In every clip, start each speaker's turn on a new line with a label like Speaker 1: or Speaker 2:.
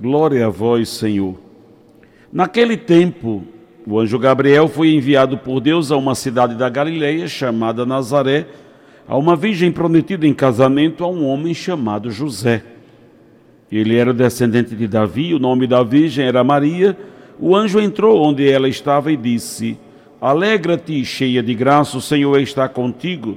Speaker 1: Glória a vós, Senhor. Naquele tempo, o anjo Gabriel foi enviado por Deus a uma cidade da Galileia chamada Nazaré, a uma virgem prometida em casamento a um homem chamado José. Ele era descendente de Davi, o nome da virgem era Maria. O anjo entrou onde ela estava e disse: Alegra-te, cheia de graça, o Senhor está contigo.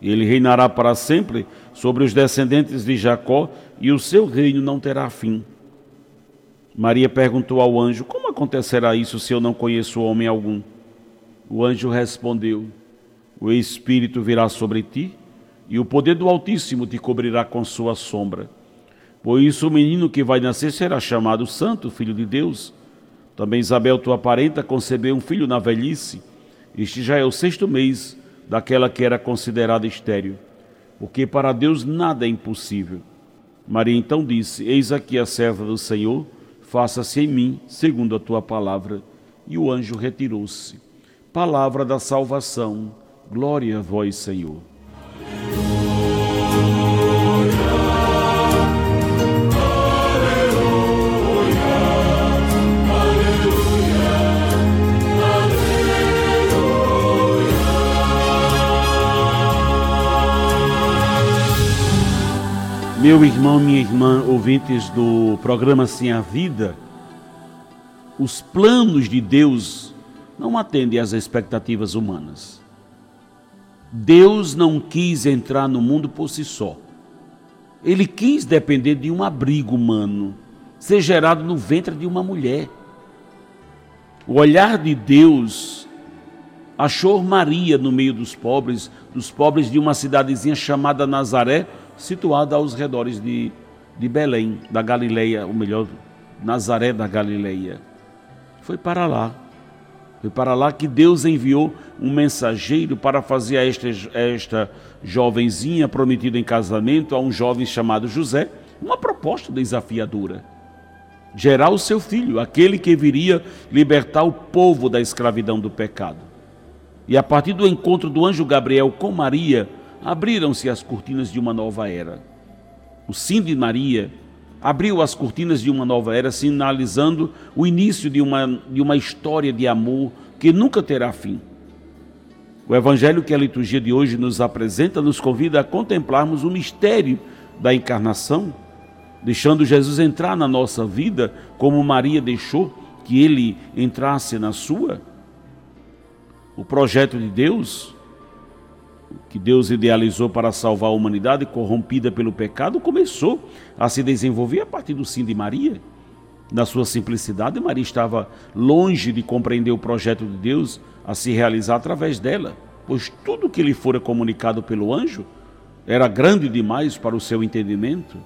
Speaker 1: ele reinará para sempre sobre os descendentes de Jacó e o seu reino não terá fim. Maria perguntou ao anjo: Como acontecerá isso se eu não conheço homem algum? O anjo respondeu: O Espírito virá sobre ti e o poder do Altíssimo te cobrirá com sua sombra. Por isso o menino que vai nascer será chamado Santo, Filho de Deus. Também Isabel, tua parenta, concebeu um filho na velhice. Este já é o sexto mês daquela que era considerada estéril, porque para Deus nada é impossível. Maria então disse: Eis aqui a serva do Senhor, faça-se em mim segundo a tua palavra. E o anjo retirou-se. Palavra da salvação. Glória a vós, Senhor. Meu irmão, minha irmã, ouvintes do programa Sim a Vida, os planos de Deus não atendem às expectativas humanas. Deus não quis entrar no mundo por si só. Ele quis depender de um abrigo humano, ser gerado no ventre de uma mulher. O olhar de Deus achou Maria no meio dos pobres, dos pobres de uma cidadezinha chamada Nazaré, situada aos redores de, de Belém, da Galileia, ou melhor, Nazaré da Galileia. Foi para lá. Foi para lá que Deus enviou um mensageiro para fazer a esta, esta jovenzinha prometida em casamento a um jovem chamado José uma proposta desafiadora. Gerar o seu filho, aquele que viria libertar o povo da escravidão do pecado. E a partir do encontro do anjo Gabriel com Maria, abriram-se as cortinas de uma nova era. O sim de Maria abriu as cortinas de uma nova era, sinalizando o início de uma, de uma história de amor que nunca terá fim. O evangelho que a liturgia de hoje nos apresenta nos convida a contemplarmos o mistério da encarnação, deixando Jesus entrar na nossa vida como Maria deixou que ele entrasse na sua. O projeto de Deus que Deus idealizou para salvar a humanidade corrompida pelo pecado começou a se desenvolver a partir do sim de Maria. Na sua simplicidade, Maria estava longe de compreender o projeto de Deus a se realizar através dela, pois tudo que lhe fora comunicado pelo anjo era grande demais para o seu entendimento.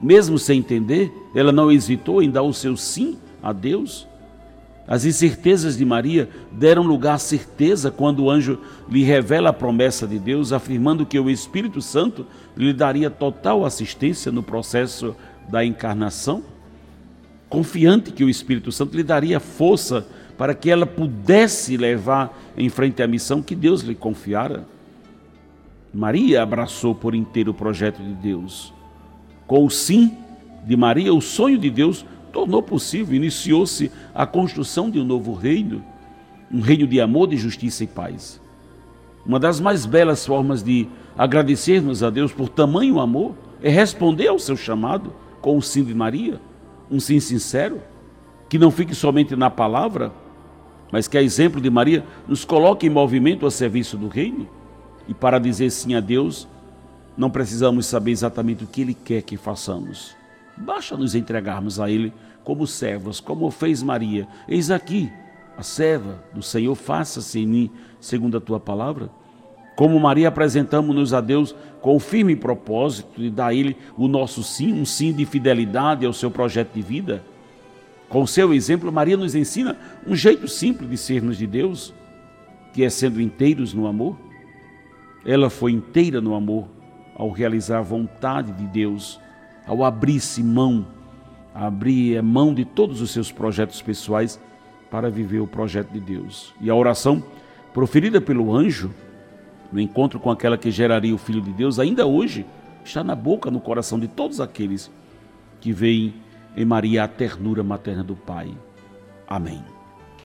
Speaker 1: Mesmo sem entender, ela não hesitou em dar o seu sim a Deus as incertezas de Maria deram lugar à certeza quando o anjo lhe revela a promessa de Deus, afirmando que o Espírito Santo lhe daria total assistência no processo da encarnação, confiante que o Espírito Santo lhe daria força para que ela pudesse levar em frente a missão que Deus lhe confiara. Maria abraçou por inteiro o projeto de Deus. Com o sim de Maria, o sonho de Deus tornou possível, iniciou-se a construção de um novo reino, um reino de amor, de justiça e paz. Uma das mais belas formas de agradecermos a Deus por tamanho amor é responder ao seu chamado com o sim de Maria, um sim sincero, que não fique somente na palavra, mas que, a exemplo de Maria, nos coloque em movimento a serviço do reino. E para dizer sim a Deus, não precisamos saber exatamente o que Ele quer que façamos. Basta nos entregarmos a Ele como servos, como fez Maria. Eis aqui a serva do Senhor, faça-se em mim segundo a tua palavra. Como Maria, apresentamos-nos a Deus com o firme propósito de dar a Ele o nosso sim, um sim de fidelidade ao seu projeto de vida. Com o seu exemplo, Maria nos ensina um jeito simples de sermos de Deus, que é sendo inteiros no amor. Ela foi inteira no amor ao realizar a vontade de Deus, ao abrir-se mão, abrir mão de todos os seus projetos pessoais para viver o projeto de Deus. E a oração proferida pelo anjo, no encontro com aquela que geraria o Filho de Deus, ainda hoje está na boca, no coração de todos aqueles que veem em Maria a ternura materna do Pai. Amém.